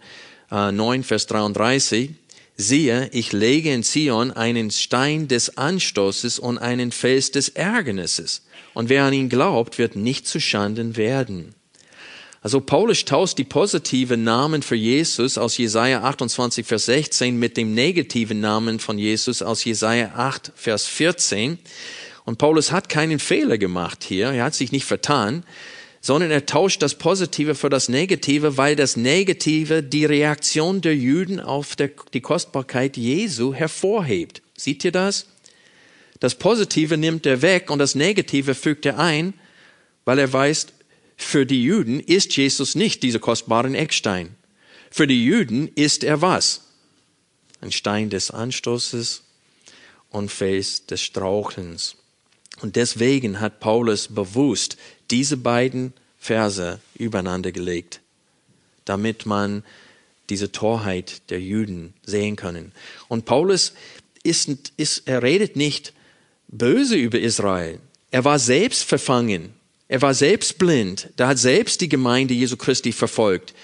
äh, 9, Vers 33, siehe, ich lege in Zion einen Stein des Anstoßes und einen Fels des Ärgernisses. Und wer an ihn glaubt, wird nicht zu Schanden werden. Also Paulus tauscht die positiven Namen für Jesus aus Jesaja 28, Vers 16 mit dem negativen Namen von Jesus aus Jesaja 8, Vers 14. Und Paulus hat keinen Fehler gemacht hier. Er hat sich nicht vertan sondern er tauscht das Positive für das Negative, weil das Negative die Reaktion der Juden auf der, die Kostbarkeit Jesu hervorhebt. Seht ihr das? Das Positive nimmt er weg und das Negative fügt er ein, weil er weiß, für die Juden ist Jesus nicht dieser kostbaren Eckstein. Für die Juden ist er was? Ein Stein des Anstoßes und Fels des Strauchelns. Und deswegen hat Paulus bewusst diese beiden Verse übereinander gelegt, damit man diese Torheit der Juden sehen können. Und Paulus ist, ist, er redet nicht böse über Israel. Er war selbst verfangen. Er war selbst blind. Er hat selbst die Gemeinde Jesu Christi verfolgt.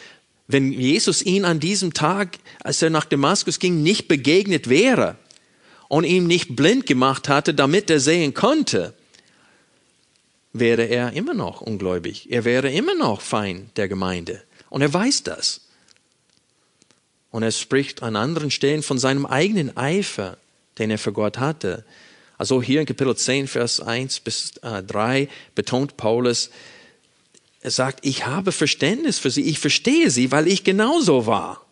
Wenn Jesus ihn an diesem Tag, als er nach Damaskus ging, nicht begegnet wäre und ihn nicht blind gemacht hatte, damit er sehen konnte, wäre er immer noch ungläubig. Er wäre immer noch Feind der Gemeinde. Und er weiß das. Und er spricht an anderen Stellen von seinem eigenen Eifer, den er für Gott hatte. Also hier in Kapitel 10, Vers 1 bis 3 äh, betont Paulus, er sagt, ich habe Verständnis für sie, ich verstehe sie, weil ich genauso war.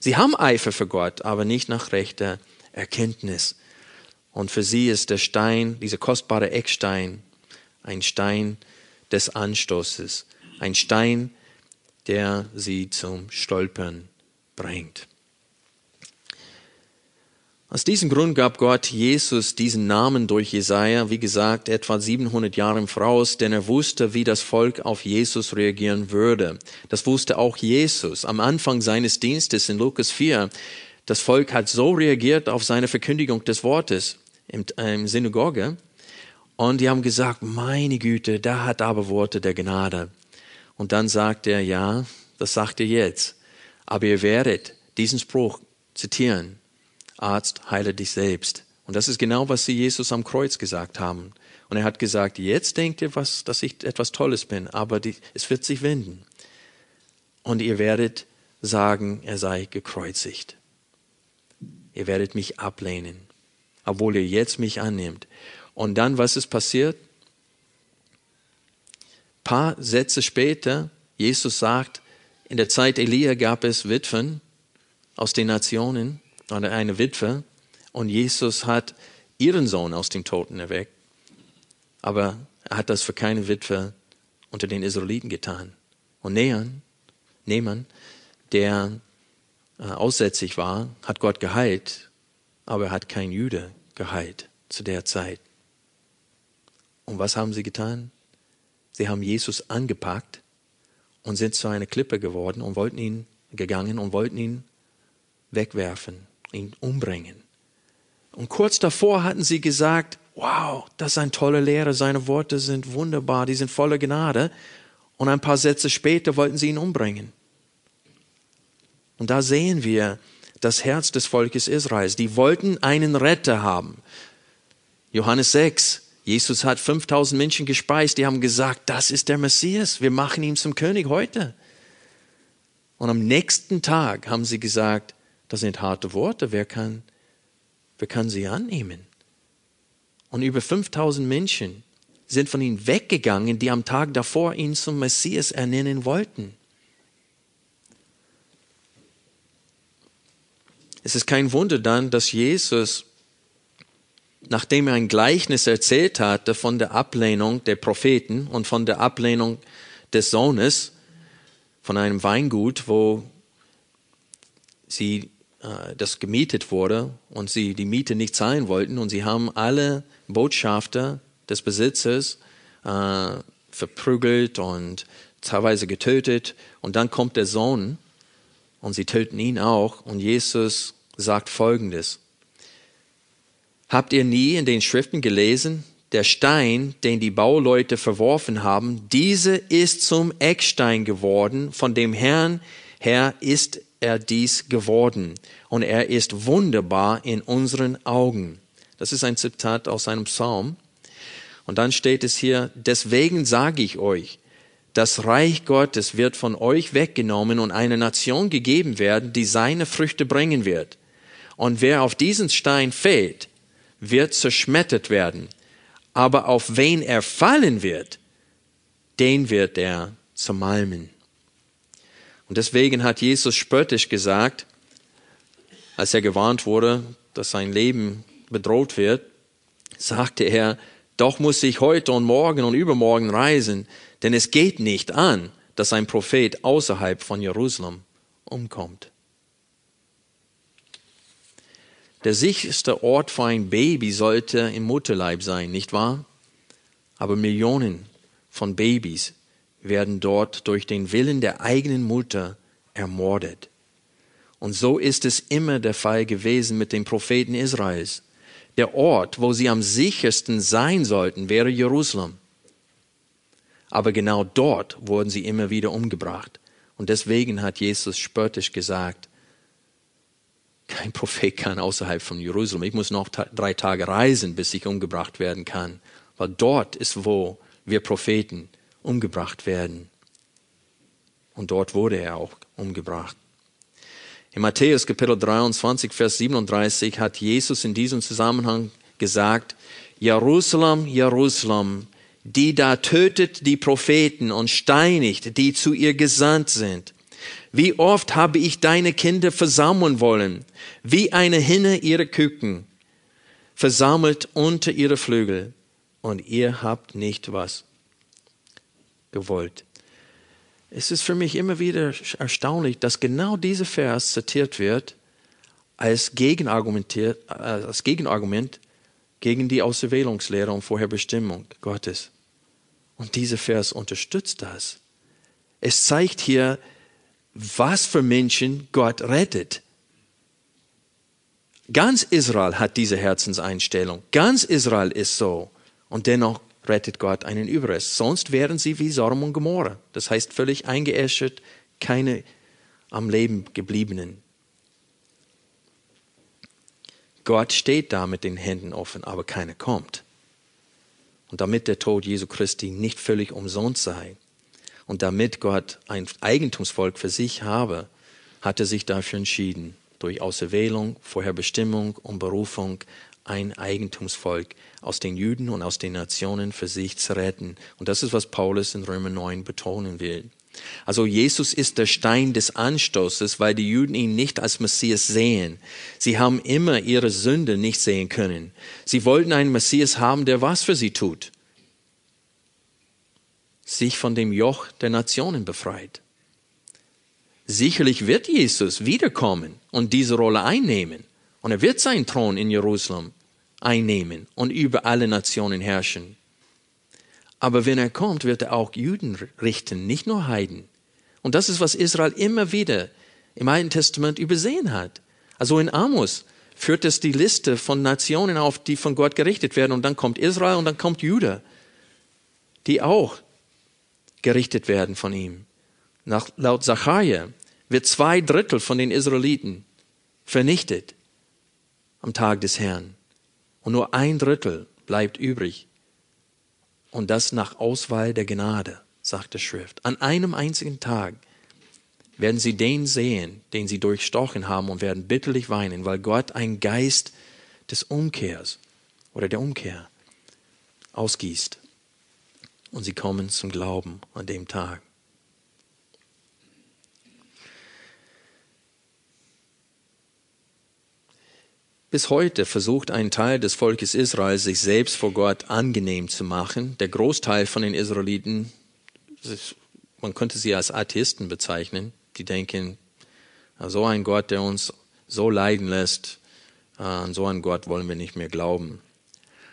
Sie haben Eifer für Gott, aber nicht nach rechter Erkenntnis. Und für sie ist der Stein, dieser kostbare Eckstein, ein Stein des Anstoßes, ein Stein, der sie zum Stolpern bringt. Aus diesem Grund gab Gott Jesus diesen Namen durch Jesaja, wie gesagt, etwa 700 Jahre im Voraus, denn er wusste, wie das Volk auf Jesus reagieren würde. Das wusste auch Jesus am Anfang seines Dienstes in Lukas 4. Das Volk hat so reagiert auf seine Verkündigung des Wortes im, äh, im Synagoge, und die haben gesagt, meine Güte, da hat aber Worte der Gnade. Und dann sagt er, ja, das sagt er jetzt. Aber ihr werdet diesen Spruch zitieren. Arzt, heile dich selbst. Und das ist genau, was sie Jesus am Kreuz gesagt haben. Und er hat gesagt, jetzt denkt ihr, was, dass ich etwas Tolles bin, aber die, es wird sich wenden. Und ihr werdet sagen, er sei gekreuzigt. Ihr werdet mich ablehnen, obwohl ihr jetzt mich annimmt. Und dann, was ist passiert? Ein paar Sätze später, Jesus sagt, in der Zeit Elia gab es Witwen aus den Nationen oder eine Witwe und Jesus hat ihren Sohn aus dem Toten erweckt. Aber er hat das für keine Witwe unter den Israeliten getan. Und Nean, Neman, der äh, aussätzig war, hat Gott geheilt, aber er hat kein Jude geheilt zu der Zeit. Und was haben sie getan? Sie haben Jesus angepackt und sind zu einer Klippe geworden und wollten ihn gegangen und wollten ihn wegwerfen, ihn umbringen. Und kurz davor hatten sie gesagt, wow, das ist ein toller Lehrer, seine Worte sind wunderbar, die sind voller Gnade. Und ein paar Sätze später wollten sie ihn umbringen. Und da sehen wir das Herz des Volkes Israels. Die wollten einen Retter haben. Johannes 6, Jesus hat 5000 Menschen gespeist, die haben gesagt, das ist der Messias, wir machen ihn zum König heute. Und am nächsten Tag haben sie gesagt, das sind harte Worte, wer kann, wer kann sie annehmen? Und über 5000 Menschen sind von ihm weggegangen, die am Tag davor ihn zum Messias ernennen wollten. Es ist kein Wunder dann, dass Jesus, nachdem er ein Gleichnis erzählt hatte von der Ablehnung der Propheten und von der Ablehnung des Sohnes von einem Weingut, wo sie äh, das gemietet wurde und sie die Miete nicht zahlen wollten und sie haben alle Botschafter des Besitzers äh, verprügelt und teilweise getötet und dann kommt der Sohn und sie töten ihn auch und Jesus sagt Folgendes. Habt ihr nie in den Schriften gelesen, der Stein, den die Bauleute verworfen haben, diese ist zum Eckstein geworden, von dem Herrn her ist er dies geworden und er ist wunderbar in unseren Augen. Das ist ein Zitat aus einem Psalm. Und dann steht es hier, deswegen sage ich euch, das Reich Gottes wird von euch weggenommen und eine Nation gegeben werden, die seine Früchte bringen wird. Und wer auf diesen Stein fällt, wird zerschmettert werden. Aber auf wen er fallen wird, den wird er zermalmen. Und deswegen hat Jesus spöttisch gesagt, als er gewarnt wurde, dass sein Leben bedroht wird, sagte er, doch muss ich heute und morgen und übermorgen reisen, denn es geht nicht an, dass ein Prophet außerhalb von Jerusalem umkommt. Der sicherste Ort für ein Baby sollte im Mutterleib sein, nicht wahr? Aber Millionen von Babys werden dort durch den Willen der eigenen Mutter ermordet. Und so ist es immer der Fall gewesen mit den Propheten Israels. Der Ort, wo sie am sichersten sein sollten, wäre Jerusalem. Aber genau dort wurden sie immer wieder umgebracht. Und deswegen hat Jesus spöttisch gesagt, kein Prophet kann außerhalb von Jerusalem. Ich muss noch drei Tage reisen, bis ich umgebracht werden kann. Weil dort ist, wo wir Propheten umgebracht werden. Und dort wurde er auch umgebracht. In Matthäus Kapitel 23, Vers 37 hat Jesus in diesem Zusammenhang gesagt, Jerusalem, Jerusalem, die da tötet die Propheten und steinigt, die zu ihr gesandt sind. Wie oft habe ich deine Kinder versammeln wollen, wie eine Hinne ihre Küken, versammelt unter ihre Flügel, und ihr habt nicht was gewollt. Es ist für mich immer wieder erstaunlich, dass genau dieser Vers zitiert wird als, Gegenargument, als Gegenargument gegen die Auserwählungslehre und Vorherbestimmung Gottes. Und dieser Vers unterstützt das. Es zeigt hier, was für Menschen Gott rettet. Ganz Israel hat diese Herzenseinstellung. Ganz Israel ist so. Und dennoch rettet Gott einen Überrest. Sonst wären sie wie Sodom und Gomorra. Das heißt völlig eingeäschert, keine am Leben gebliebenen. Gott steht da mit den Händen offen, aber keiner kommt. Und damit der Tod Jesu Christi nicht völlig umsonst sei und damit Gott ein Eigentumsvolk für sich habe, hat er sich dafür entschieden, durch Auserwählung, Vorherbestimmung und Berufung ein Eigentumsvolk aus den Juden und aus den Nationen für sich zu retten. Und das ist, was Paulus in Römer 9 betonen will. Also Jesus ist der Stein des Anstoßes, weil die Juden ihn nicht als Messias sehen. Sie haben immer ihre Sünde nicht sehen können. Sie wollten einen Messias haben, der was für sie tut. Sich von dem Joch der Nationen befreit. Sicherlich wird Jesus wiederkommen und diese Rolle einnehmen. Und er wird seinen Thron in Jerusalem einnehmen und über alle Nationen herrschen. Aber wenn er kommt, wird er auch Juden richten, nicht nur Heiden. Und das ist, was Israel immer wieder im Alten Testament übersehen hat. Also in Amos führt es die Liste von Nationen auf, die von Gott gerichtet werden. Und dann kommt Israel und dann kommt Juda, die auch gerichtet werden von ihm. Nach, laut Zachariah wird zwei Drittel von den Israeliten vernichtet am Tag des Herrn und nur ein Drittel bleibt übrig. Und das nach Auswahl der Gnade, sagt die Schrift. An einem einzigen Tag werden sie den sehen, den sie durchstochen haben und werden bitterlich weinen, weil Gott einen Geist des Umkehrs oder der Umkehr ausgießt. Und sie kommen zum Glauben an dem Tag. Bis heute versucht ein Teil des Volkes Israel, sich selbst vor Gott angenehm zu machen. Der Großteil von den Israeliten, man könnte sie als Atheisten bezeichnen, die denken, so ein Gott, der uns so leiden lässt, an so einen Gott wollen wir nicht mehr glauben.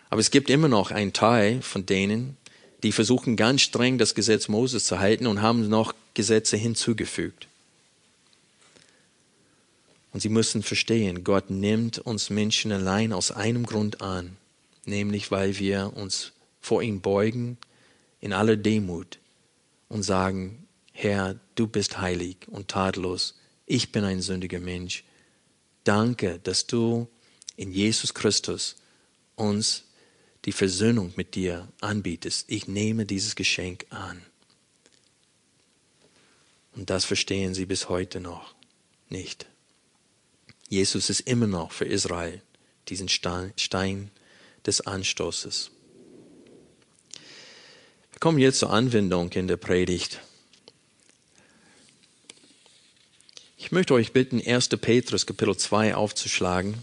Aber es gibt immer noch einen Teil von denen, die versuchen ganz streng das Gesetz Moses zu halten und haben noch Gesetze hinzugefügt. Und sie müssen verstehen, Gott nimmt uns Menschen allein aus einem Grund an, nämlich weil wir uns vor ihm beugen in aller Demut und sagen, Herr, du bist heilig und tadellos, ich bin ein sündiger Mensch. Danke, dass du in Jesus Christus uns die Versöhnung mit dir anbietest. Ich nehme dieses Geschenk an. Und das verstehen sie bis heute noch nicht. Jesus ist immer noch für Israel diesen Stein des Anstoßes. Wir kommen jetzt zur Anwendung in der Predigt. Ich möchte euch bitten, 1. Petrus Kapitel 2 aufzuschlagen.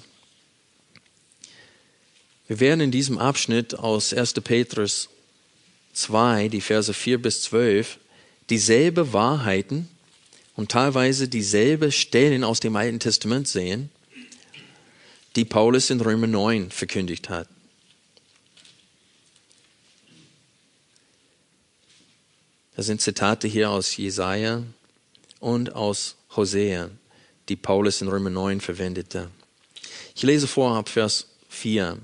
Wir werden in diesem Abschnitt aus 1. Petrus 2, die Verse 4 bis 12, dieselbe Wahrheiten und teilweise dieselbe Stellen aus dem Alten Testament sehen, die Paulus in Römer 9 verkündigt hat. Das sind Zitate hier aus Jesaja und aus Hosea, die Paulus in Römer 9 verwendete. Ich lese vor ab Vers 4.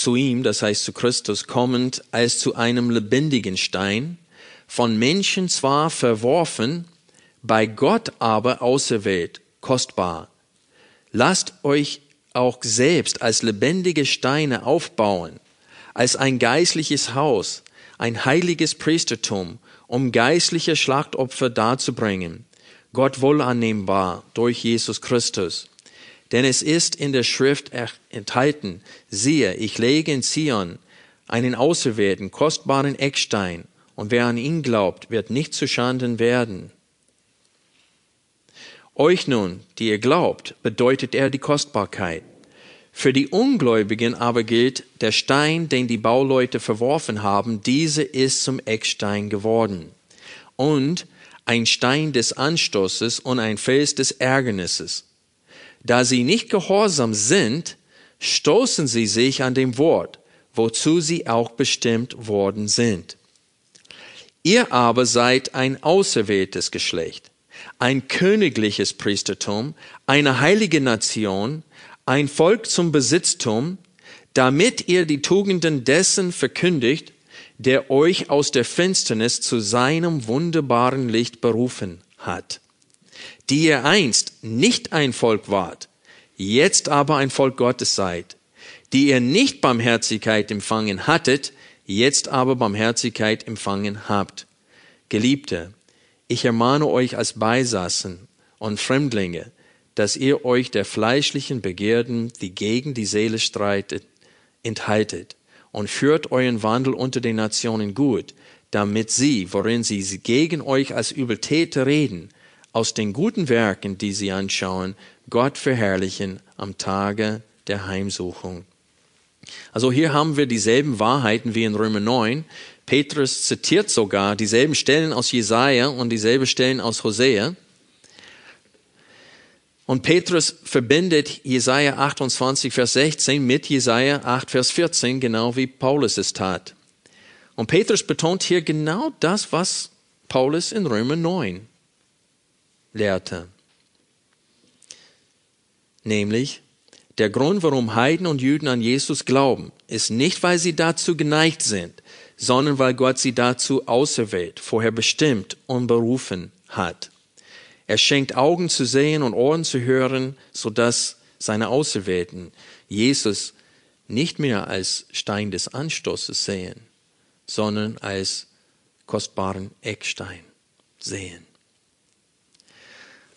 Zu ihm, das heißt zu Christus, kommend als zu einem lebendigen Stein, von Menschen zwar verworfen, bei Gott aber auserwählt, kostbar. Lasst euch auch selbst als lebendige Steine aufbauen, als ein geistliches Haus, ein heiliges Priestertum, um geistliche Schlachtopfer darzubringen, Gott wohlannehmbar durch Jesus Christus. Denn es ist in der Schrift enthalten, siehe, ich lege in Zion einen auserwählten, kostbaren Eckstein, und wer an ihn glaubt, wird nicht zu Schanden werden. Euch nun, die ihr glaubt, bedeutet er die Kostbarkeit. Für die Ungläubigen aber gilt, der Stein, den die Bauleute verworfen haben, diese ist zum Eckstein geworden. Und ein Stein des Anstoßes und ein Fels des Ärgernisses. Da sie nicht gehorsam sind, stoßen sie sich an dem Wort, wozu sie auch bestimmt worden sind. Ihr aber seid ein auserwähltes Geschlecht ein königliches Priestertum, eine heilige Nation, ein Volk zum Besitztum, damit ihr die Tugenden dessen verkündigt, der euch aus der Finsternis zu seinem wunderbaren Licht berufen hat, die ihr einst nicht ein Volk wart, jetzt aber ein Volk Gottes seid, die ihr nicht Barmherzigkeit empfangen hattet, jetzt aber Barmherzigkeit empfangen habt. Geliebte, ich ermahne euch als Beisassen und Fremdlinge, dass ihr euch der fleischlichen Begierden, die gegen die Seele streitet, enthaltet und führt euren Wandel unter den Nationen gut, damit sie, worin sie gegen euch als Übeltäter reden, aus den guten Werken, die sie anschauen, Gott verherrlichen am Tage der Heimsuchung. Also hier haben wir dieselben Wahrheiten wie in Römer 9, Petrus zitiert sogar dieselben Stellen aus Jesaja und dieselben Stellen aus Hosea. Und Petrus verbindet Jesaja 28, Vers 16 mit Jesaja 8, Vers 14, genau wie Paulus es tat. Und Petrus betont hier genau das, was Paulus in Römer 9 lehrte. Nämlich, der Grund, warum Heiden und Juden an Jesus glauben, ist nicht, weil sie dazu geneigt sind, sondern weil Gott sie dazu auserwählt, vorher bestimmt und berufen hat. Er schenkt Augen zu sehen und Ohren zu hören, so dass seine Auserwählten Jesus nicht mehr als Stein des Anstoßes sehen, sondern als kostbaren Eckstein sehen.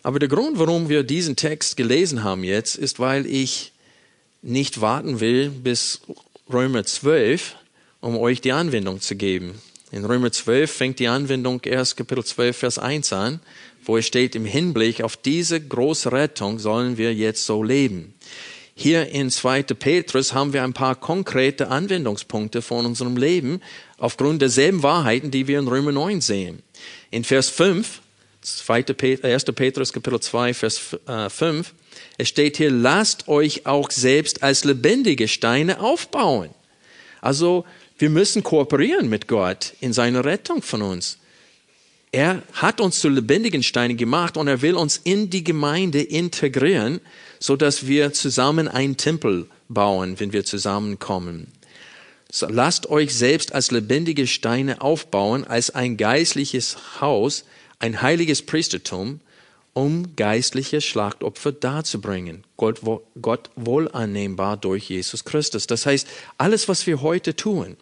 Aber der Grund, warum wir diesen Text gelesen haben jetzt, ist, weil ich nicht warten will bis Römer 12, um euch die Anwendung zu geben. In Römer 12 fängt die Anwendung erst Kapitel 12, Vers 1 an, wo es steht, im Hinblick auf diese große Rettung sollen wir jetzt so leben. Hier in 2. Petrus haben wir ein paar konkrete Anwendungspunkte von unserem Leben aufgrund derselben Wahrheiten, die wir in Römer 9 sehen. In Vers 5, 2. 1. Petrus Kapitel 2, Vers 5, äh, es steht hier, lasst euch auch selbst als lebendige Steine aufbauen. Also wir müssen kooperieren mit Gott in seiner Rettung von uns. Er hat uns zu lebendigen Steinen gemacht und er will uns in die Gemeinde integrieren, so dass wir zusammen einen Tempel bauen, wenn wir zusammenkommen. So, lasst euch selbst als lebendige Steine aufbauen, als ein geistliches Haus, ein heiliges Priestertum, um geistliche Schlachtopfer darzubringen. Gott, Gott wohlannehmbar durch Jesus Christus. Das heißt, alles, was wir heute tun,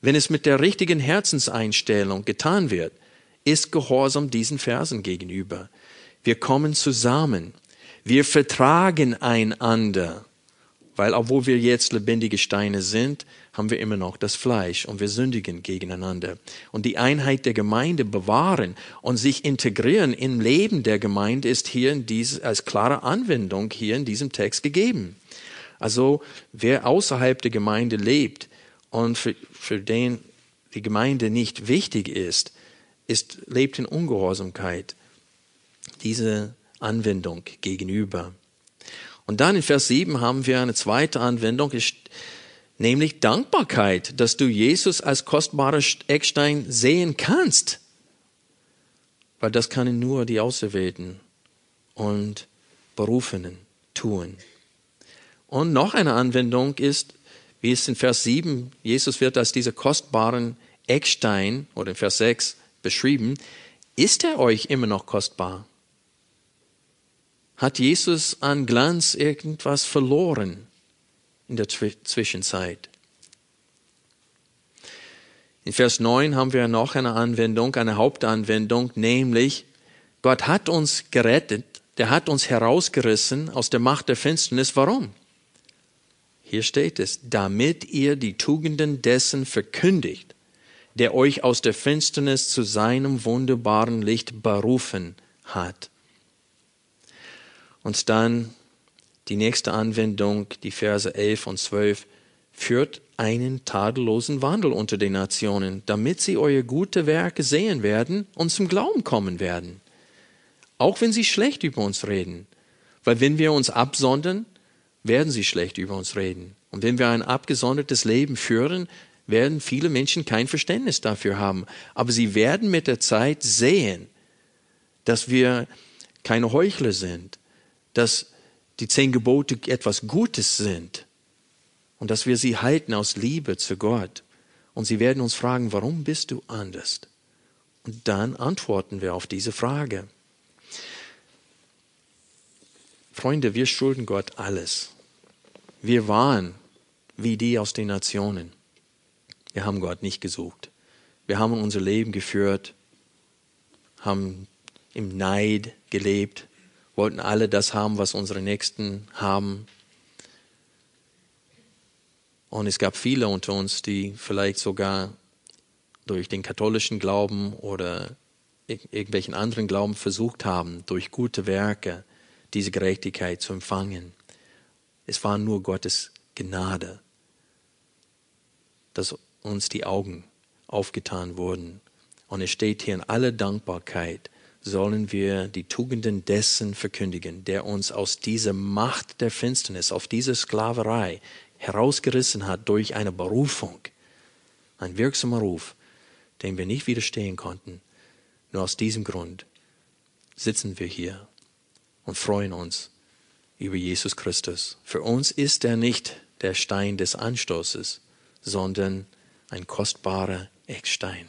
wenn es mit der richtigen Herzenseinstellung getan wird, ist Gehorsam diesen Versen gegenüber. Wir kommen zusammen. Wir vertragen einander. Weil obwohl wir jetzt lebendige Steine sind, haben wir immer noch das Fleisch und wir sündigen gegeneinander. Und die Einheit der Gemeinde bewahren und sich integrieren im Leben der Gemeinde ist hier in dieses, als klare Anwendung hier in diesem Text gegeben. Also wer außerhalb der Gemeinde lebt und für, für den die Gemeinde nicht wichtig ist, ist, lebt in Ungehorsamkeit. Diese Anwendung gegenüber. Und dann in Vers 7 haben wir eine zweite Anwendung, nämlich Dankbarkeit, dass du Jesus als kostbarer Eckstein sehen kannst. Weil das können nur die Auserwählten und Berufenen tun. Und noch eine Anwendung ist, wie es in Vers 7, Jesus wird als dieser kostbaren Eckstein oder in Vers 6 beschrieben, ist er euch immer noch kostbar? Hat Jesus an Glanz irgendwas verloren in der Zwischenzeit? In Vers 9 haben wir noch eine Anwendung, eine Hauptanwendung, nämlich Gott hat uns gerettet, der hat uns herausgerissen aus der Macht der Finsternis. Warum? Hier steht es, damit ihr die Tugenden dessen verkündigt, der euch aus der Finsternis zu seinem wunderbaren Licht berufen hat. Und dann die nächste Anwendung, die Verse 11 und 12, führt einen tadellosen Wandel unter den Nationen, damit sie eure gute Werke sehen werden und zum Glauben kommen werden. Auch wenn sie schlecht über uns reden. Weil wenn wir uns absondern, werden sie schlecht über uns reden. Und wenn wir ein abgesondertes Leben führen, werden viele Menschen kein Verständnis dafür haben. Aber sie werden mit der Zeit sehen, dass wir keine Heuchler sind, dass die zehn Gebote etwas Gutes sind und dass wir sie halten aus Liebe zu Gott. Und sie werden uns fragen, warum bist du anders? Und dann antworten wir auf diese Frage. Freunde, wir schulden Gott alles. Wir waren wie die aus den Nationen. Wir haben Gott nicht gesucht. Wir haben unser Leben geführt, haben im Neid gelebt, wollten alle das haben, was unsere Nächsten haben. Und es gab viele unter uns, die vielleicht sogar durch den katholischen Glauben oder irgendwelchen anderen Glauben versucht haben, durch gute Werke diese Gerechtigkeit zu empfangen. Es war nur Gottes Gnade, dass uns die Augen aufgetan wurden. Und es steht hier in aller Dankbarkeit, sollen wir die Tugenden dessen verkündigen, der uns aus dieser Macht der Finsternis, auf diese Sklaverei herausgerissen hat durch eine Berufung, ein wirksamer Ruf, dem wir nicht widerstehen konnten. Nur aus diesem Grund sitzen wir hier und freuen uns über Jesus Christus. Für uns ist er nicht der Stein des Anstoßes, sondern ein kostbarer Eckstein.